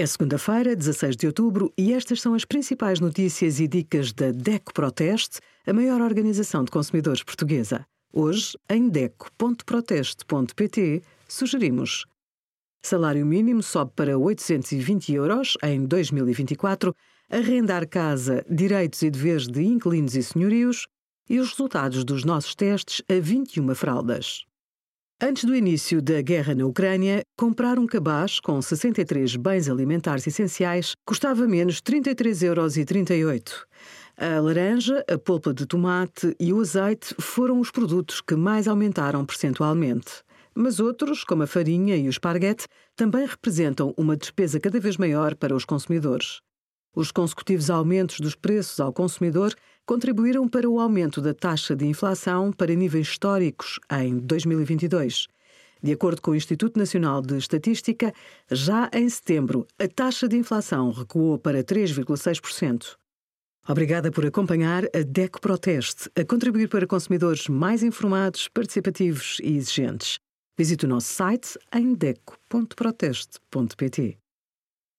É segunda-feira, 16 de outubro, e estas são as principais notícias e dicas da DECO Proteste, a maior organização de consumidores portuguesa. Hoje, em DECO.proteste.pt, sugerimos Salário mínimo sobe para 820 euros em 2024, arrendar casa, direitos e deveres de inquilinos e senhorios e os resultados dos nossos testes a 21 fraldas. Antes do início da guerra na Ucrânia, comprar um cabaz com 63 bens alimentares essenciais custava menos 33,38 euros. A laranja, a polpa de tomate e o azeite foram os produtos que mais aumentaram percentualmente. Mas outros, como a farinha e o esparguete, também representam uma despesa cada vez maior para os consumidores. Os consecutivos aumentos dos preços ao consumidor contribuíram para o aumento da taxa de inflação para níveis históricos em 2022. De acordo com o Instituto Nacional de Estatística, já em setembro, a taxa de inflação recuou para 3,6%. Obrigada por acompanhar a DECO Proteste, a contribuir para consumidores mais informados, participativos e exigentes. Visite o nosso site em deco.proteste.pt.